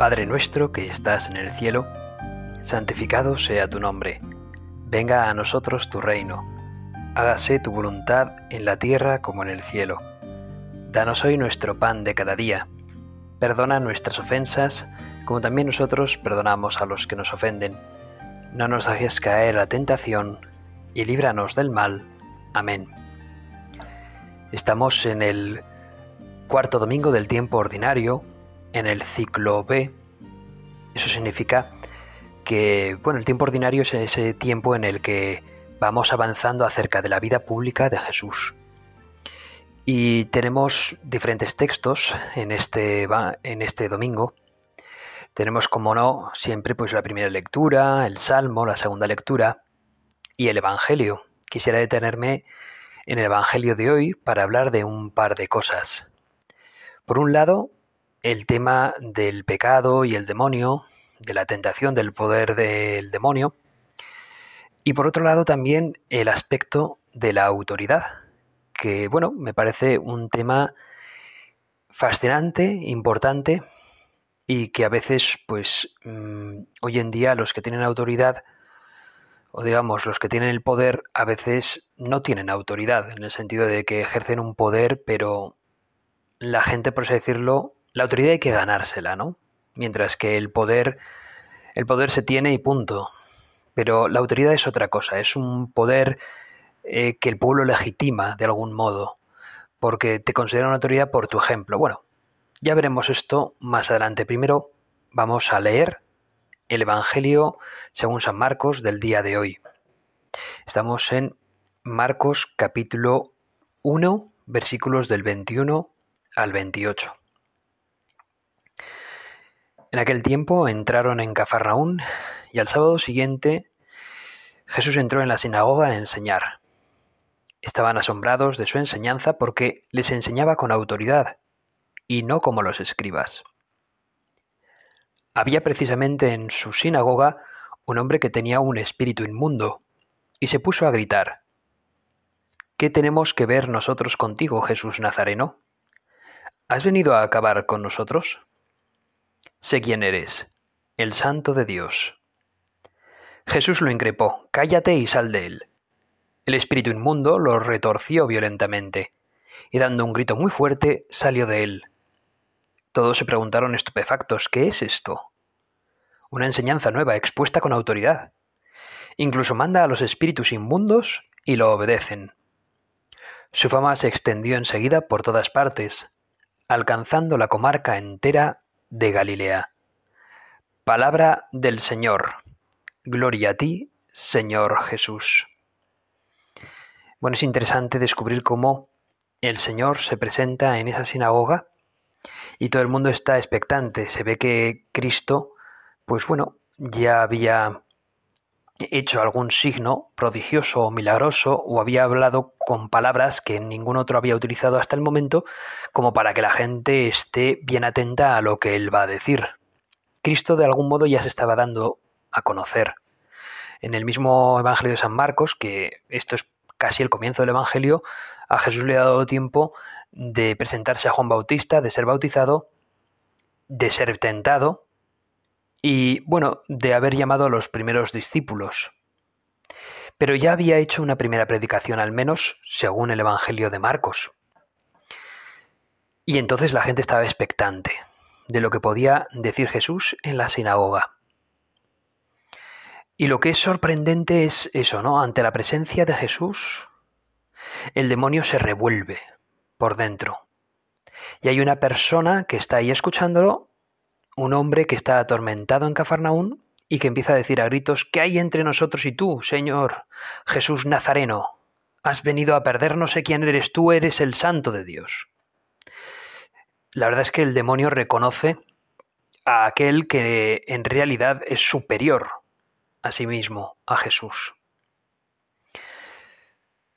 Padre nuestro que estás en el cielo, santificado sea tu nombre. Venga a nosotros tu reino. Hágase tu voluntad en la tierra como en el cielo. Danos hoy nuestro pan de cada día. Perdona nuestras ofensas, como también nosotros perdonamos a los que nos ofenden. No nos dejes caer la tentación, y líbranos del mal. Amén. Estamos en el cuarto domingo del tiempo ordinario, en el ciclo B. Eso significa que, bueno, el tiempo ordinario es ese tiempo en el que vamos avanzando acerca de la vida pública de Jesús. Y tenemos diferentes textos en este, en este domingo. Tenemos, como no, siempre pues la primera lectura, el Salmo, la segunda lectura y el Evangelio. Quisiera detenerme en el Evangelio de hoy para hablar de un par de cosas. Por un lado, el tema del pecado y el demonio, de la tentación del poder del demonio, y por otro lado también el aspecto de la autoridad, que bueno, me parece un tema fascinante, importante, y que a veces, pues, mm, hoy en día los que tienen autoridad, o digamos, los que tienen el poder, a veces no tienen autoridad, en el sentido de que ejercen un poder, pero la gente, por así decirlo, la autoridad hay que ganársela, ¿no? Mientras que el poder, el poder se tiene y punto. Pero la autoridad es otra cosa, es un poder eh, que el pueblo legitima de algún modo, porque te considera una autoridad por tu ejemplo. Bueno, ya veremos esto más adelante. Primero vamos a leer el Evangelio según San Marcos del día de hoy. Estamos en Marcos capítulo 1, versículos del 21 al 28. En aquel tiempo entraron en Cafarnaún y al sábado siguiente Jesús entró en la sinagoga a enseñar. Estaban asombrados de su enseñanza porque les enseñaba con autoridad y no como los escribas. Había precisamente en su sinagoga un hombre que tenía un espíritu inmundo y se puso a gritar, ¿Qué tenemos que ver nosotros contigo, Jesús Nazareno? ¿Has venido a acabar con nosotros? Sé quién eres, el santo de Dios. Jesús lo increpó, cállate y sal de él. El espíritu inmundo lo retorció violentamente, y dando un grito muy fuerte, salió de él. Todos se preguntaron estupefactos, ¿qué es esto? Una enseñanza nueva, expuesta con autoridad. Incluso manda a los espíritus inmundos y lo obedecen. Su fama se extendió enseguida por todas partes, alcanzando la comarca entera de Galilea. Palabra del Señor. Gloria a ti, Señor Jesús. Bueno, es interesante descubrir cómo el Señor se presenta en esa sinagoga y todo el mundo está expectante. Se ve que Cristo, pues bueno, ya había hecho algún signo prodigioso o milagroso o había hablado con palabras que ningún otro había utilizado hasta el momento como para que la gente esté bien atenta a lo que él va a decir. Cristo de algún modo ya se estaba dando a conocer. En el mismo Evangelio de San Marcos, que esto es casi el comienzo del Evangelio, a Jesús le ha dado tiempo de presentarse a Juan Bautista, de ser bautizado, de ser tentado, y, bueno, de haber llamado a los primeros discípulos. Pero ya había hecho una primera predicación, al menos según el Evangelio de Marcos. Y entonces la gente estaba expectante de lo que podía decir Jesús en la sinagoga. Y lo que es sorprendente es eso, ¿no? Ante la presencia de Jesús, el demonio se revuelve por dentro. Y hay una persona que está ahí escuchándolo un hombre que está atormentado en Cafarnaún y que empieza a decir a gritos, ¿qué hay entre nosotros y tú, Señor Jesús Nazareno? Has venido a perder, no sé quién eres tú, eres el santo de Dios. La verdad es que el demonio reconoce a aquel que en realidad es superior a sí mismo, a Jesús.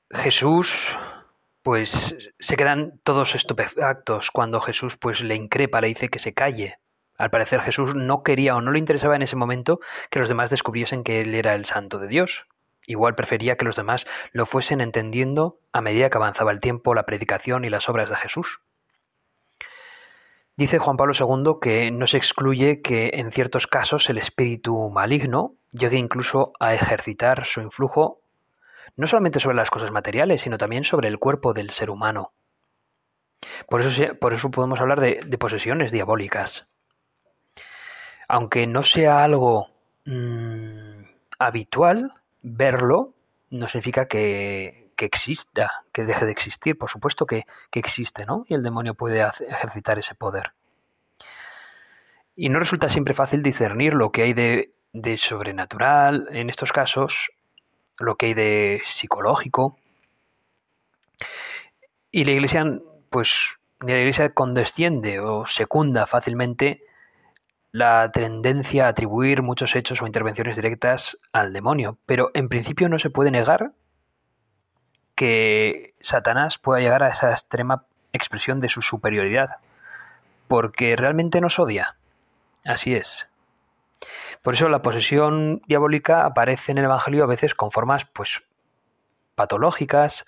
Jesús, pues se quedan todos estupefactos cuando Jesús pues le increpa, le dice que se calle. Al parecer Jesús no quería o no le interesaba en ese momento que los demás descubriesen que Él era el santo de Dios. Igual prefería que los demás lo fuesen entendiendo a medida que avanzaba el tiempo, la predicación y las obras de Jesús. Dice Juan Pablo II que no se excluye que en ciertos casos el espíritu maligno llegue incluso a ejercitar su influjo no solamente sobre las cosas materiales, sino también sobre el cuerpo del ser humano. Por eso, por eso podemos hablar de, posesiones diabólicas. Aunque no sea algo mm, habitual verlo, no significa que, exista, que deje de existir. Por supuesto que, existe, ¿no? Y el demonio puede ejercitar ese poder. Y no resulta siempre fácil discernir lo que hay de, de sobrenatural en estos casos, lo que hay de psicológico. Y la Iglesia pues ni la Iglesia condesciende o secunda fácilmente la tendencia a atribuir muchos hechos o intervenciones directas al demonio, pero en principio no se puede negar que Satanás pueda llegar a esa extrema expresión de su superioridad, porque realmente nos odia. Así es. Por eso la posesión diabólica aparece en el Evangelio a veces con formas pues patológicas,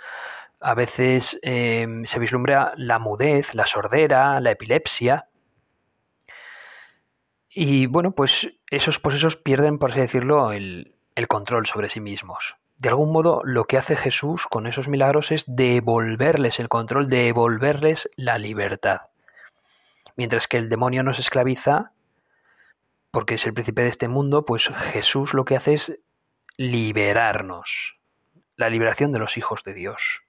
a veces em, se vislumbra la mudez, la sordera, la epilepsia. Y bueno, pues esos posesos pierden, por así decirlo, el, el control sobre sí mismos. De algún modo, lo que hace Jesús con esos milagros es devolverles el control, devolverles la libertad. Mientras que el demonio nos esclaviza, porque es el príncipe de este mundo, pues Jesús lo que hace es liberarnos, la liberación de los hijos de Dios.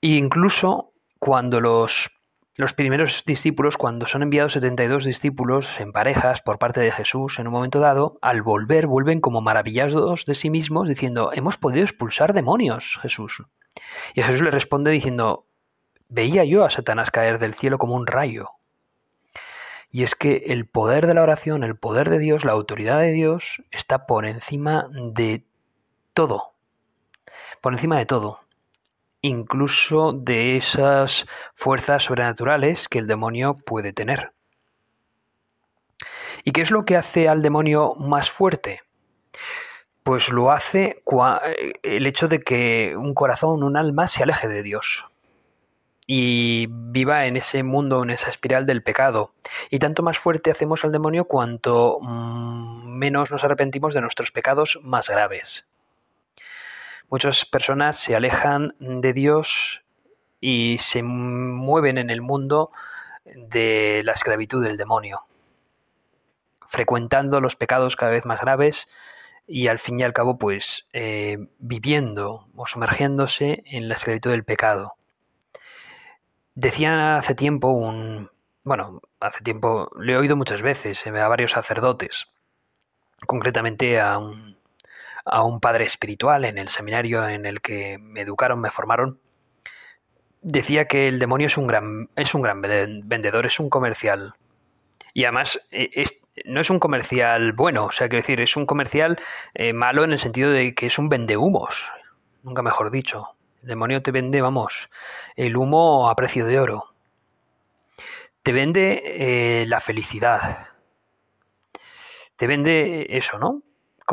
E incluso cuando los, los primeros discípulos, cuando son enviados 72 discípulos en parejas por parte de Jesús en un momento dado, al volver vuelven como maravillados de sí mismos diciendo, hemos podido expulsar demonios, Jesús. Y Jesús le responde diciendo, veía yo a Satanás caer del cielo como un rayo. Y es que el poder de la oración, el poder de Dios, la autoridad de Dios está por encima de todo. Por encima de todo incluso de esas fuerzas sobrenaturales que el demonio puede tener. ¿Y qué es lo que hace al demonio más fuerte? Pues lo hace el hecho de que un corazón, un alma se aleje de Dios y viva en ese mundo, en esa espiral del pecado. Y tanto más fuerte hacemos al demonio cuanto mm, menos nos arrepentimos de nuestros pecados más graves. Muchas personas se alejan de Dios y se mueven en el mundo de la esclavitud del demonio, frecuentando los pecados cada vez más graves y al fin y al cabo pues eh, viviendo o sumergiéndose en la esclavitud del pecado. Decían hace tiempo un... Bueno, hace tiempo, le he oído muchas veces a varios sacerdotes, concretamente a un a un padre espiritual en el seminario en el que me educaron, me formaron, decía que el demonio es un gran, es un gran vendedor, es un comercial. Y además e, no es un comercial bueno, o sea, quiero decir, es un comercial eh, malo en el sentido de que es un vendehumos, nunca mejor dicho. El demonio te vende, vamos, el humo a precio de oro. Te vende eh, la felicidad. Te vende eso, ¿no?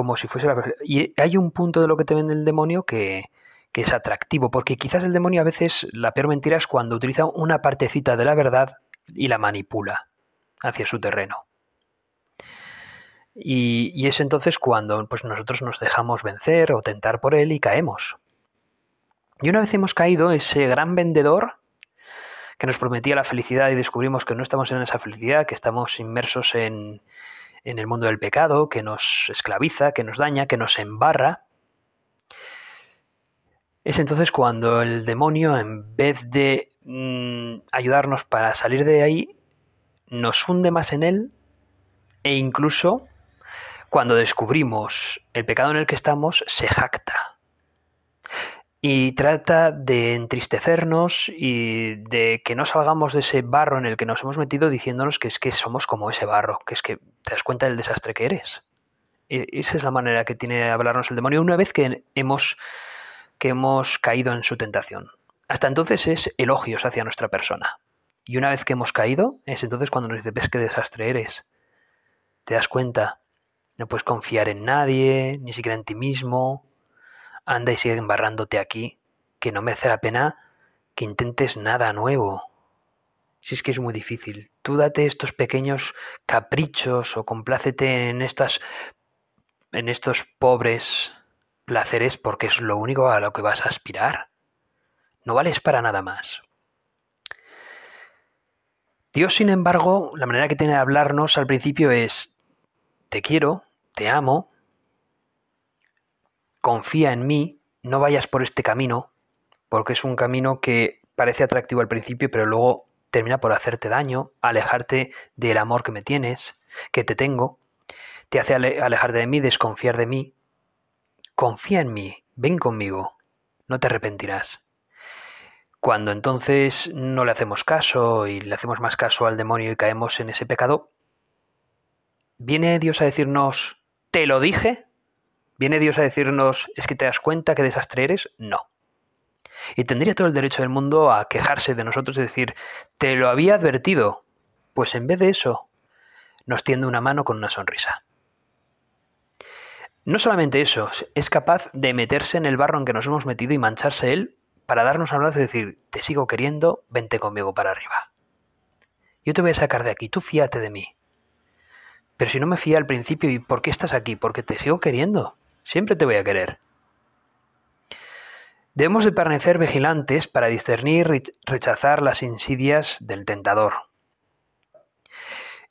Como si fuese la Y hay un punto de lo que te vende el demonio que, que es atractivo, porque quizás el demonio a veces, la peor mentira es cuando utiliza una partecita de la verdad y la manipula hacia su terreno. Y, y, es entonces cuando pues, nosotros nos dejamos vencer o tentar por él y caemos. Y una vez hemos caído, ese gran vendedor que nos prometía la felicidad y descubrimos que no estamos en esa felicidad, que estamos inmersos en, en el mundo del pecado, que nos esclaviza, que nos daña, que nos embarra, es entonces cuando el demonio, en vez de mm, ayudarnos para salir de ahí, nos hunde más en él e incluso cuando descubrimos el pecado en el que estamos, se jacta. Y trata de entristecernos y de que no salgamos de ese barro en el que nos hemos metido diciéndonos que es que somos como ese barro, que es que te das cuenta del desastre que eres. E, esa es la manera que tiene de hablarnos el demonio una vez que hemos, que hemos caído en su tentación. Hasta entonces es elogios hacia nuestra persona. Y una vez que hemos caído, es entonces cuando nos dice, ves qué desastre eres. Te das cuenta, no puedes confiar en nadie, ni siquiera en ti mismo, anda y sigue embarrándote aquí, que no merece la pena que intentes nada nuevo. Si es que es muy difícil. Tú date estos pequeños caprichos o complácete en estas en estos pobres placeres porque es lo único a lo que vas a aspirar. No vales para nada más. Dios, sin embargo, la manera que tiene de hablarnos al principio es, te quiero, te amo, confía en mí, no vayas por este camino, porque es un camino que parece atractivo al principio, pero luego termina por hacerte daño, alejarte del amor que me tienes, que te tengo, te hace alejarte de mí, desconfiar de mí. Confía en mí, ven conmigo, no te arrepentirás. Cuando entonces no le hacemos caso y le hacemos más caso al demonio y caemos en ese pecado, ¿viene Dios a decirnos, te lo dije? ¿Viene Dios a decirnos, es que te das cuenta qué desastre eres? No. Y tendría todo el derecho del mundo a quejarse de nosotros y decir, te lo había advertido. Pues en vez de eso, nos tiende una mano con una sonrisa. No solamente eso, es capaz de meterse en el barro en que nos hemos metido y mancharse él para darnos un abrazo y decir, te sigo queriendo, vente conmigo para arriba. Yo te voy a sacar de aquí, tú fíate de mí. Pero si no me fía al principio, ¿y por qué estás aquí? Porque te sigo queriendo. Siempre te voy a querer. Debemos de permanecer vigilantes para discernir y rechazar las insidias del tentador.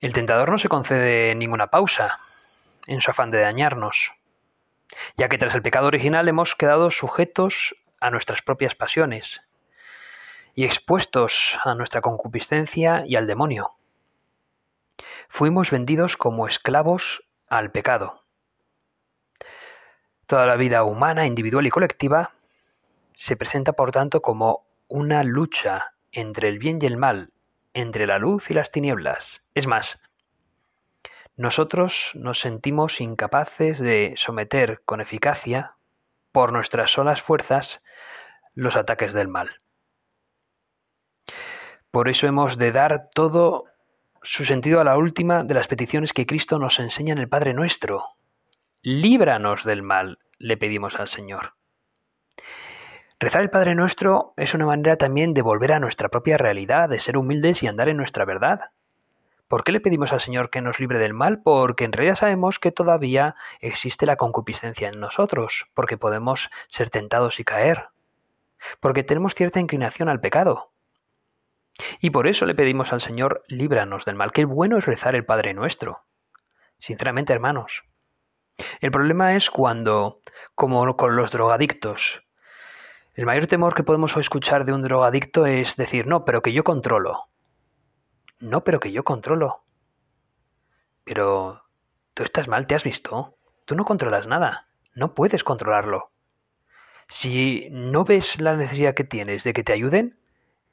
El tentador no se concede ninguna pausa en su afán de dañarnos, ya que tras el pecado original hemos quedado sujetos a nuestras propias pasiones y expuestos a nuestra concupiscencia y al demonio. Fuimos vendidos como esclavos al pecado. Toda la vida humana, individual y colectiva, se presenta por tanto como una lucha entre el bien y el mal, entre la luz y las tinieblas. Es más, nosotros nos sentimos incapaces de someter con eficacia por nuestras solas fuerzas los ataques del mal. Por eso hemos de dar todo su sentido a la última de las peticiones que Cristo nos enseña en el Padre nuestro. Líbranos del mal, le pedimos al Señor. Rezar el Padre Nuestro es una manera también de volver a nuestra propia realidad, de ser humildes y andar en nuestra verdad. ¿Por qué le pedimos al Señor que nos libre del mal? Porque en realidad sabemos que todavía existe la concupiscencia en nosotros, porque podemos ser tentados y caer, porque tenemos cierta inclinación al pecado. Y por eso le pedimos al Señor, líbranos del mal. Qué bueno es rezar el Padre nuestro. Sinceramente, hermanos. El problema es cuando, como con los drogadictos, el mayor temor que podemos escuchar de un drogadicto es decir, no, pero que yo controlo. No, pero que yo controlo. Pero tú estás mal, ¿te has visto? Tú no controlas nada. No puedes controlarlo. Si no ves la necesidad que tienes de que te ayuden,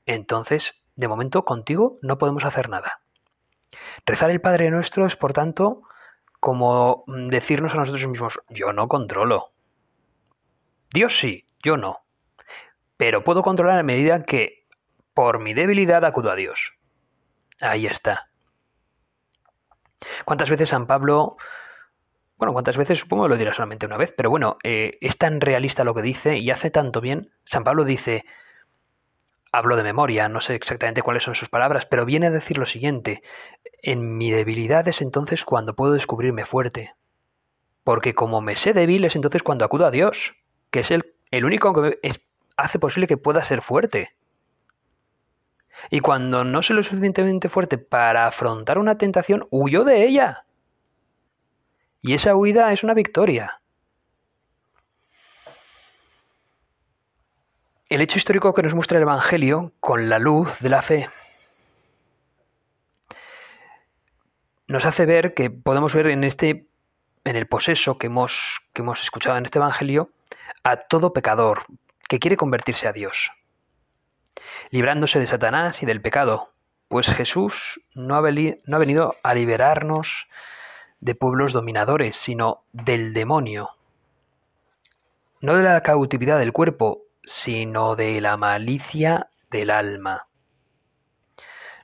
entonces, de momento, contigo no podemos hacer nada. Rezar el Padre Nuestro es, por tanto, como decirnos a nosotros mismos, yo no controlo. Dios sí, yo no. Pero puedo controlar a medida que, por mi debilidad, acudo a Dios. Ahí está. ¿Cuántas veces San Pablo... Bueno, cuántas veces supongo lo dirá solamente una vez, pero bueno, eh, es tan realista lo que dice y hace tanto bien. San Pablo dice, hablo de memoria, no sé exactamente cuáles son sus palabras, pero viene a decir lo siguiente, en mi debilidad es entonces cuando puedo descubrirme fuerte, porque como me sé débil es entonces cuando acudo a Dios, que es el, único que hace posible que pueda ser fuerte. Y cuando no soy lo suficientemente fuerte para afrontar una tentación, huyo de ella. Y esa huida es una victoria. El hecho histórico que nos muestra el Evangelio con la luz de la fe nos hace ver que podemos ver en este en el poseso que hemos, que hemos escuchado en este Evangelio a todo pecador que quiere convertirse a Dios librándose de Satanás y del pecado, pues Jesús no ha, venido a liberarnos de pueblos dominadores, sino del demonio. No de la cautividad del cuerpo, sino de la malicia del alma.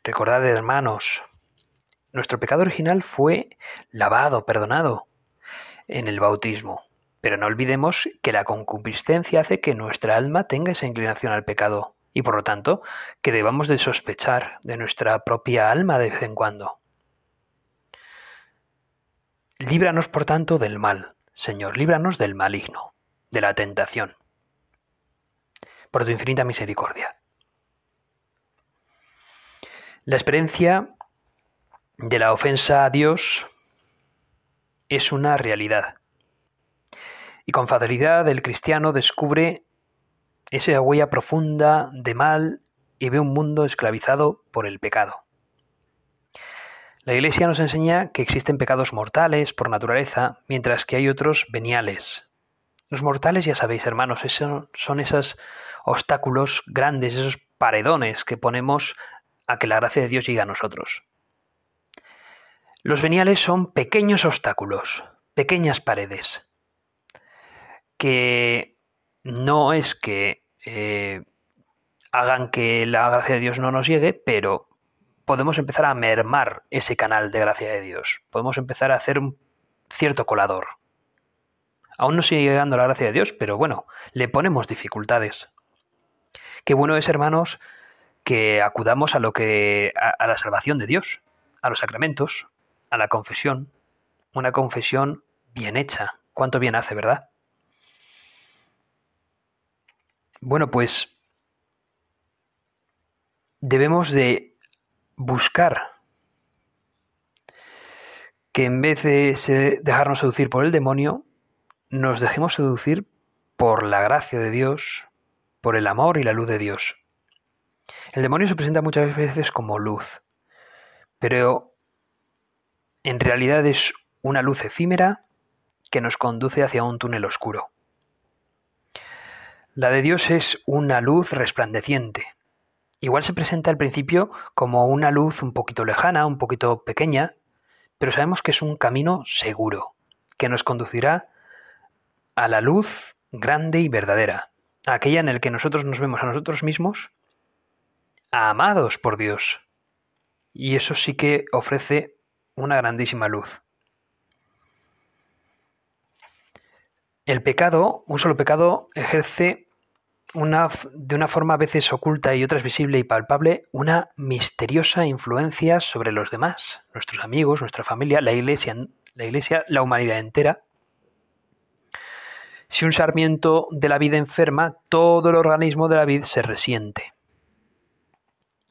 Recordad, hermanos, nuestro pecado original fue lavado, perdonado en el bautismo. Pero no olvidemos que la concupiscencia hace que nuestra alma tenga esa inclinación al pecado y por lo tanto que debamos de sospechar de nuestra propia alma de vez en cuando. Líbranos, por tanto, del mal, Señor, líbranos del maligno, de la tentación, por tu infinita misericordia. La experiencia de la ofensa a Dios es una realidad. Y con facilidad el cristiano descubre esa huella profunda de mal y ve un mundo esclavizado por el pecado. La Iglesia nos enseña que existen pecados mortales por naturaleza, mientras que hay otros veniales. Los mortales, ya sabéis, hermanos, son esos obstáculos grandes, esos paredones que ponemos a que la gracia de Dios llegue a nosotros. Los veniales son pequeños obstáculos, pequeñas paredes, que no es que eh, hagan que la gracia de Dios no nos llegue, pero podemos empezar a mermar ese canal de gracia de Dios. Podemos empezar a hacer un cierto colador. Aún no sigue llegando la gracia de Dios, pero bueno, le ponemos dificultades. Qué bueno es, hermanos, que acudamos a lo que a la salvación de Dios, a los sacramentos, a la confesión, una confesión bien hecha. Cuánto bien hace, ¿verdad? Bueno, pues debemos de buscar que en vez de dejarnos seducir por el demonio, nos dejemos seducir por la gracia de Dios, por el amor y la luz de Dios. El demonio se presenta muchas veces como luz, pero en realidad es una luz efímera que nos conduce hacia un túnel oscuro. La de Dios es una luz resplandeciente. Igual se presenta al principio como una luz un poquito lejana, un poquito pequeña, pero sabemos que es un camino seguro, que nos conducirá a la luz grande y verdadera, aquella en la que nosotros nos vemos a nosotros mismos amados por Dios. Y eso sí que ofrece una grandísima luz. El pecado, un solo pecado, ejerce una, de una forma a veces oculta y otras visible y palpable, una misteriosa influencia sobre los demás, nuestros amigos, nuestra familia, la iglesia, la iglesia, la humanidad entera. Si un sarmiento de la vida enferma, todo el organismo de la vid se resiente.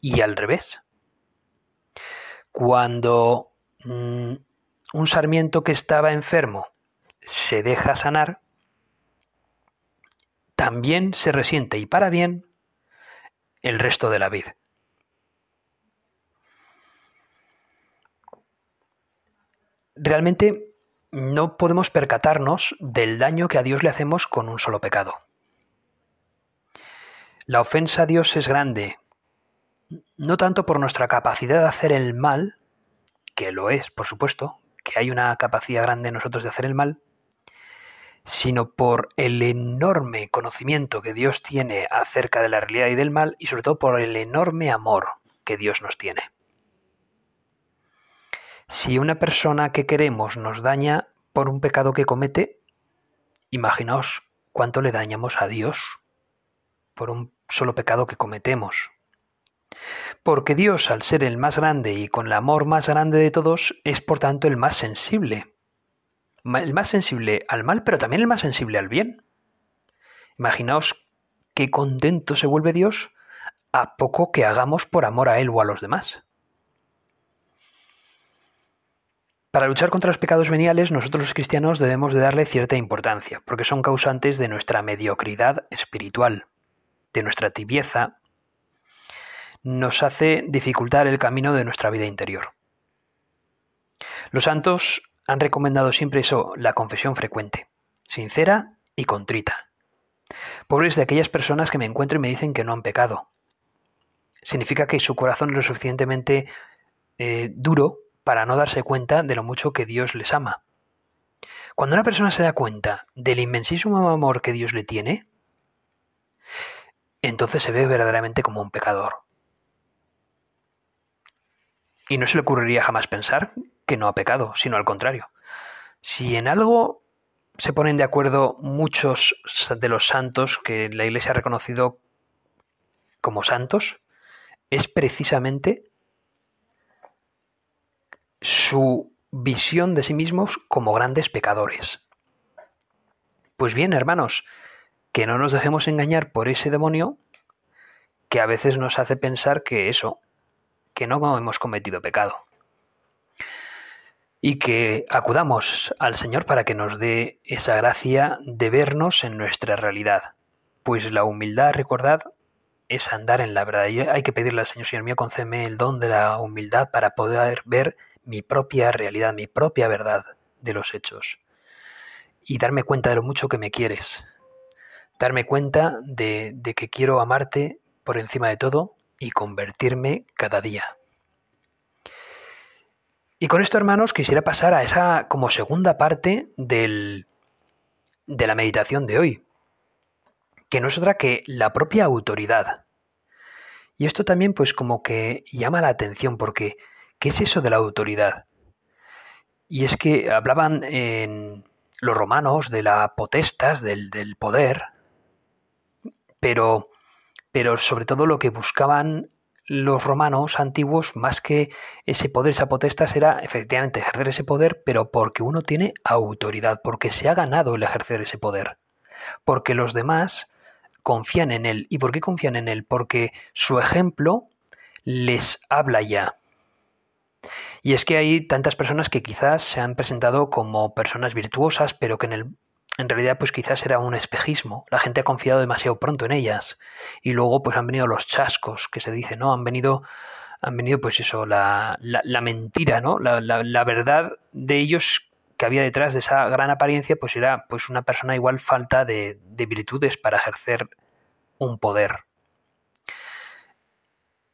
Y al revés. Cuando mm, un sarmiento que estaba enfermo se deja sanar, también se resiente y para bien el resto de la vida. Realmente no podemos percatarnos del daño que a Dios le hacemos con un solo pecado. La ofensa a Dios es grande, no tanto por nuestra capacidad de hacer el mal, que lo es, por supuesto, que hay una capacidad grande en nosotros de hacer el mal, sino por el enorme conocimiento que Dios tiene acerca de la realidad y del mal y sobre todo por el enorme amor que Dios nos tiene. Si una persona que queremos nos daña por un pecado que comete, imaginaos cuánto le dañamos a Dios por un solo pecado que cometemos. Porque Dios, al ser el más grande y con el amor más grande de todos, es por tanto el más sensible el más sensible al mal, pero también el más sensible al bien. Imaginaos qué contento se vuelve Dios a poco que hagamos por amor a Él o a los demás. Para luchar contra los pecados veniales, nosotros los cristianos debemos de darle cierta importancia, porque son causantes de nuestra mediocridad espiritual, de nuestra tibieza, nos hace dificultar el camino de nuestra vida interior. Los santos han recomendado siempre eso, la confesión frecuente, sincera y contrita. Pobres de aquellas personas que me encuentro y me dicen que no han pecado. Significa que su corazón es lo suficientemente eh, duro para no darse cuenta de lo mucho que Dios les ama. Cuando una persona se da cuenta del inmensísimo amor que Dios le tiene, entonces se ve verdaderamente como un pecador. Y no se le ocurriría jamás pensar que no ha pecado, sino al contrario. Si en algo se ponen de acuerdo muchos de los santos que la Iglesia ha reconocido como santos es precisamente su visión de sí mismos como grandes pecadores. Pues bien, hermanos, que no nos dejemos engañar por ese demonio que a veces nos hace pensar que eso, que no hemos cometido pecado. Y que acudamos al Señor para que nos dé esa gracia de vernos en nuestra realidad. Pues la humildad, recordad, es andar en la verdad. Y hay que pedirle al Señor, Señor mío, concédeme el don de la humildad para poder ver mi propia realidad, mi propia verdad de los hechos. Y darme cuenta de lo mucho que me quieres. Darme cuenta de, de que quiero amarte por encima de todo y convertirme cada día. Y con esto, hermanos, quisiera pasar a esa como segunda parte del, de la meditación de hoy, que no es otra que la propia autoridad. Y esto también pues como que llama la atención porque ¿qué es eso de la autoridad? Y es que hablaban en los romanos de la potestas, del, del poder, pero pero sobre todo lo que buscaban los romanos antiguos, más que ese poder, esa potestad, era efectivamente ejercer ese poder, pero porque uno tiene autoridad, porque se ha ganado el ejercer ese poder, porque los demás confían en él. ¿Y por qué confían en él? Porque su ejemplo les habla ya. Y es que hay tantas personas que quizás se han presentado como personas virtuosas, pero que en el en realidad pues quizás era un espejismo. La gente ha confiado demasiado pronto en ellas. Y luego pues han venido los chascos, que se dice, ¿no? Han venido, han venido pues eso, la, la, mentira, ¿no? La, la, verdad de ellos que había detrás de esa gran apariencia pues era pues una persona igual falta de, de virtudes para ejercer un poder.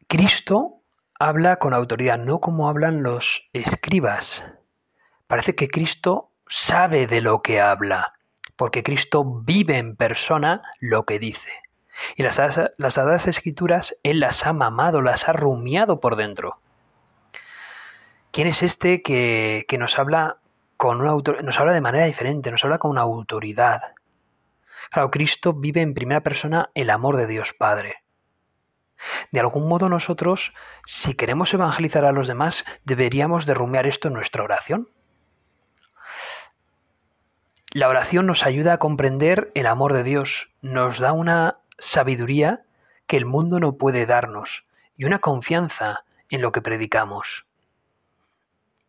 Cristo habla con autoridad, no como hablan los escribas. Parece que Cristo sabe de lo que habla porque Cristo vive en persona lo que dice. Y las, las Sagradas Escrituras Él las ha mamado, las ha rumiado por dentro. ¿Quién es este que, nos habla con una nos habla de manera diferente, nos habla con una autoridad? Claro, Cristo vive en primera persona el amor de Dios Padre. De algún modo nosotros, si queremos evangelizar a los demás, deberíamos de rumiar esto en nuestra oración. La oración nos ayuda a comprender el amor de Dios, nos da una sabiduría que el mundo no puede darnos y una confianza en lo que predicamos.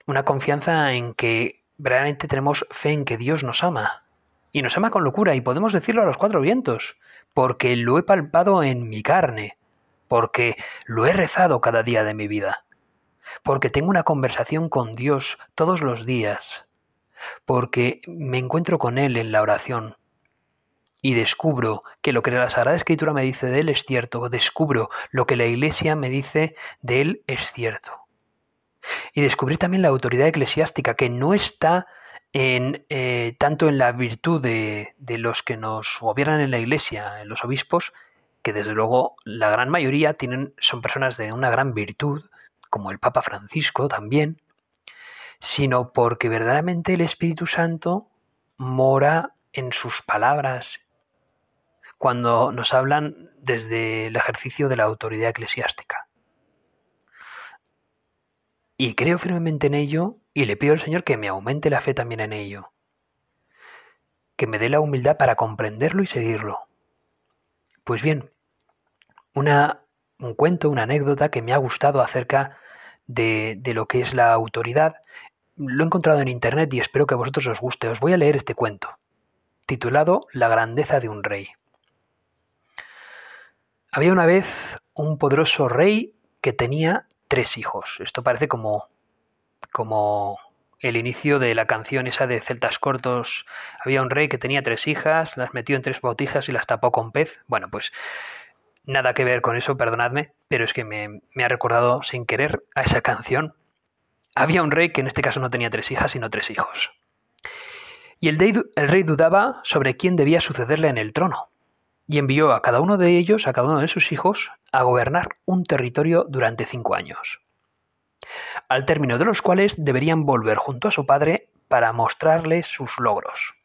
Una confianza en que verdaderamente tenemos fe en que Dios nos ama. Y nos ama con locura y podemos decirlo a los cuatro vientos, porque lo he palpado en mi carne, porque lo he rezado cada día de mi vida, porque tengo una conversación con Dios todos los días, porque me encuentro con Él en la oración y descubro que lo que la Sagrada Escritura me dice de Él es cierto, descubro lo que la Iglesia me dice de Él es cierto. Y descubrir también la autoridad eclesiástica que no está en, eh, tanto en la virtud de, de los que nos gobiernan en la Iglesia, en los obispos, que desde luego la gran mayoría tienen, son personas de una gran virtud, como el Papa Francisco también, sino porque verdaderamente el Espíritu Santo mora en sus palabras cuando nos hablan desde el ejercicio de la autoridad eclesiástica. Y creo firmemente en ello y le pido al Señor que me aumente la fe también en ello, que me dé la humildad para comprenderlo y seguirlo. Pues bien, una, un cuento, una anécdota que me ha gustado acerca de, de, lo que es la autoridad lo he encontrado en internet y espero que a vosotros os guste. Os voy a leer este cuento, titulado La grandeza de un rey. Había una vez un poderoso rey que tenía tres hijos. Esto parece como, como el inicio de la canción esa de Celtas Cortos. Había un rey que tenía tres hijas, las metió en tres botijas y las tapó con pez. Bueno, pues nada que ver con eso, perdonadme, pero es que me, me ha recordado sin querer a esa canción había un rey que en este caso no tenía tres hijas, sino tres hijos. Y el, rey dudaba sobre quién debía sucederle en el trono, y envió a cada uno de ellos, a cada uno de sus hijos, a gobernar un territorio durante cinco años, al término de los cuales deberían volver junto a su padre para mostrarle sus logros.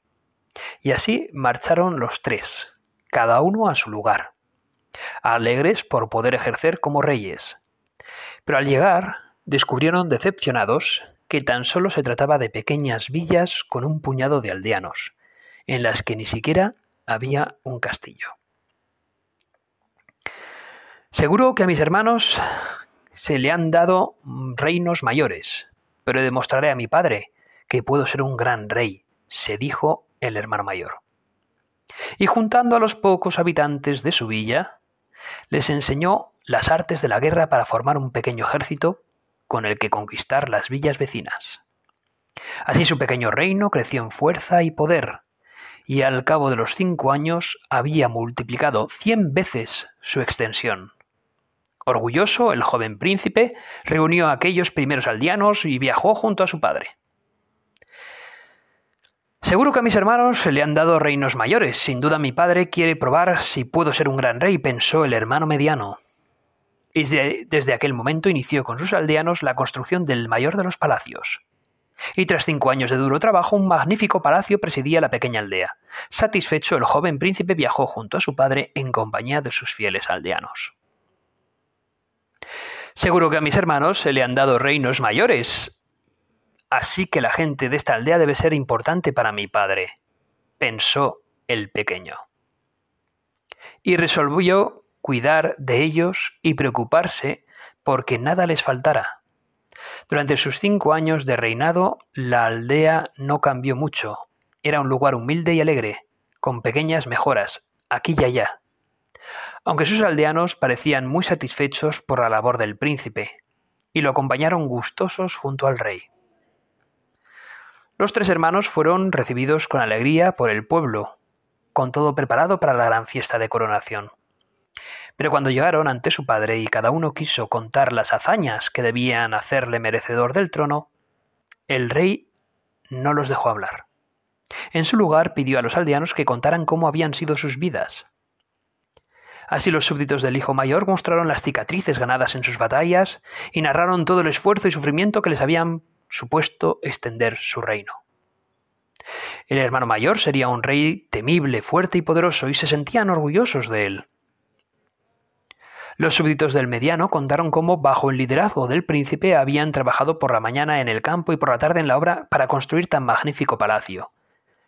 Y así marcharon los tres, cada uno a su lugar. alegres por poder ejercer como reyes. Pero al llegar, descubrieron decepcionados que tan solo se trataba de pequeñas villas con un puñado de aldeanos, en las que ni siquiera había un castillo. Seguro que a mis hermanos se le han dado reinos mayores, pero demostraré a mi padre que puedo ser un gran rey, se dijo el hermano mayor. Y juntando a los pocos habitantes de su villa, les enseñó las artes de la guerra para formar un pequeño ejército con el que conquistar las villas vecinas. Así su pequeño reino creció en fuerza y poder, y al cabo de los cinco años había multiplicado cien veces su extensión. Orgulloso, el joven príncipe reunió a aquellos primeros aldeanos y viajó junto a su padre. Seguro que a mis hermanos se le han dado reinos mayores. Sin duda mi padre quiere probar si puedo ser un gran rey, pensó el hermano mediano. Y desde aquel momento inició con sus aldeanos la construcción del mayor de los palacios. Y tras cinco años de duro trabajo, un magnífico palacio presidía la pequeña aldea. Satisfecho, el joven príncipe viajó junto a su padre en compañía de sus fieles aldeanos. Seguro que a mis hermanos se le han dado reinos mayores, Así que la gente de esta aldea debe ser importante para mi padre, pensó el pequeño. Y resolvió cuidar de ellos y preocuparse porque nada les faltara. Durante sus cinco años de reinado, la aldea no cambió mucho. Era un lugar humilde y alegre, con pequeñas mejoras, aquí y allá. Aunque sus aldeanos parecían muy satisfechos por la labor del príncipe, y lo acompañaron gustosos junto al rey. Los tres hermanos fueron recibidos con alegría por el pueblo, con todo preparado para la gran fiesta de coronación. Pero cuando llegaron ante su padre y cada uno quiso contar las hazañas que debían hacerle merecedor del trono, el rey no los dejó hablar. En su lugar pidió a los aldeanos que contaran cómo habían sido sus vidas. Así los súbditos del hijo mayor mostraron las cicatrices ganadas en sus batallas y narraron todo el esfuerzo y sufrimiento que les habían supuesto extender su reino. El hermano mayor sería un rey temible, fuerte y poderoso, y se sentían orgullosos de él. Los súbditos del mediano contaron cómo, bajo el liderazgo del príncipe, habían trabajado por la mañana en el campo y por la tarde en la obra para construir tan magnífico palacio.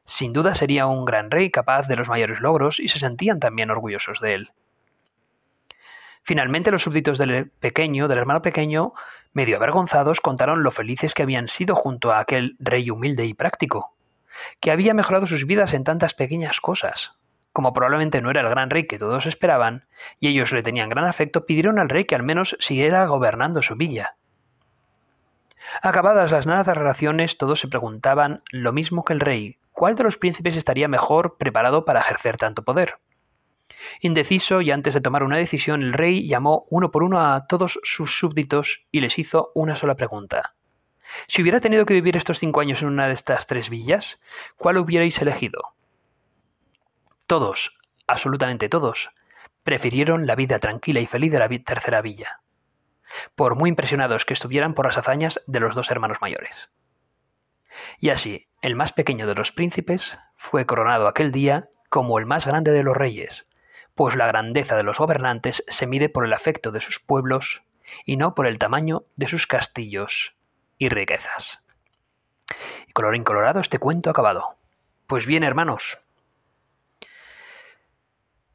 Sin duda sería un gran rey capaz de los mayores logros y se sentían también orgullosos de él. Finalmente los súbditos del pequeño, del hermano pequeño, medio avergonzados, contaron lo felices que habían sido junto a aquel rey humilde y práctico, que había mejorado sus vidas en tantas pequeñas cosas. Como probablemente no era el gran rey que todos esperaban, y ellos le tenían gran afecto, pidieron al rey que al menos siguiera gobernando su villa. Acabadas las relaciones, todos se preguntaban lo mismo que el rey, ¿cuál de los príncipes estaría mejor preparado para ejercer tanto poder? Indeciso y antes de tomar una decisión, el rey llamó uno por uno a todos sus súbditos y les hizo una sola pregunta. Si hubiera tenido que vivir estos cinco años en una de estas tres villas, ¿cuál hubierais elegido? Todos, absolutamente todos, prefirieron la vida tranquila y feliz de la tercera villa, por muy impresionados que estuvieran por las hazañas de los dos hermanos mayores. Y así, el más pequeño de los príncipes fue coronado aquel día como el más grande de los reyes, pues la grandeza de los gobernantes se mide por el afecto de sus pueblos y no por el tamaño de sus castillos y riquezas. Y color incolorado este cuento acabado. Pues bien, hermanos,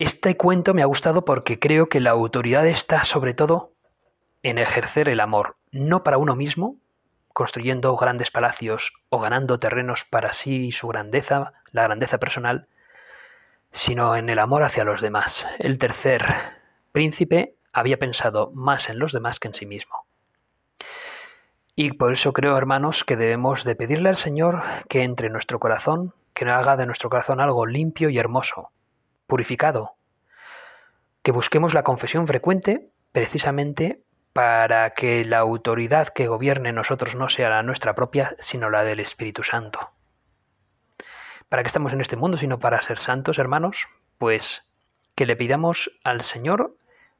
este cuento me ha gustado porque creo que la autoridad está sobre todo en ejercer el amor, no para uno mismo, construyendo grandes palacios o ganando terrenos para sí y su grandeza, la grandeza personal, sino en el amor hacia los demás. El tercer príncipe había pensado más en los demás que en sí mismo. Y por eso creo, hermanos, que debemos de pedirle al Señor que entre nuestro corazón, que no haga de nuestro corazón algo limpio y hermoso, purificado, que busquemos la confesión frecuente precisamente para que la autoridad que gobierne nosotros no sea la nuestra propia, sino la del Espíritu Santo. ¿Para qué estamos en este mundo sino para ser santos, hermanos? Pues que le pidamos al Señor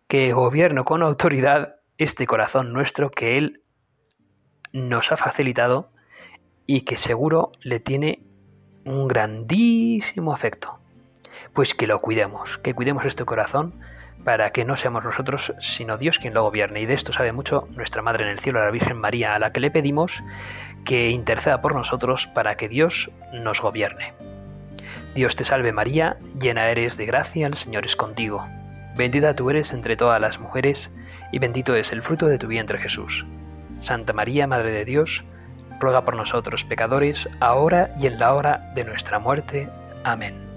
que gobierne con autoridad este corazón nuestro que Él nos ha facilitado y que seguro le tiene un grandísimo afecto. Pues que lo cuidemos, que cuidemos este corazón para que no seamos nosotros, sino Dios quien lo gobierne. Y de esto sabe mucho nuestra Madre en el cielo, la Virgen María, a la que le pedimos que interceda por nosotros para que Dios nos gobierne. Dios te salve María, llena eres de gracia, el Señor es contigo. Bendita tú eres entre todas las mujeres, y bendito es el fruto de tu vientre Jesús. Santa María, Madre de Dios, ruega por nosotros pecadores, ahora y en la hora de nuestra muerte. Amén.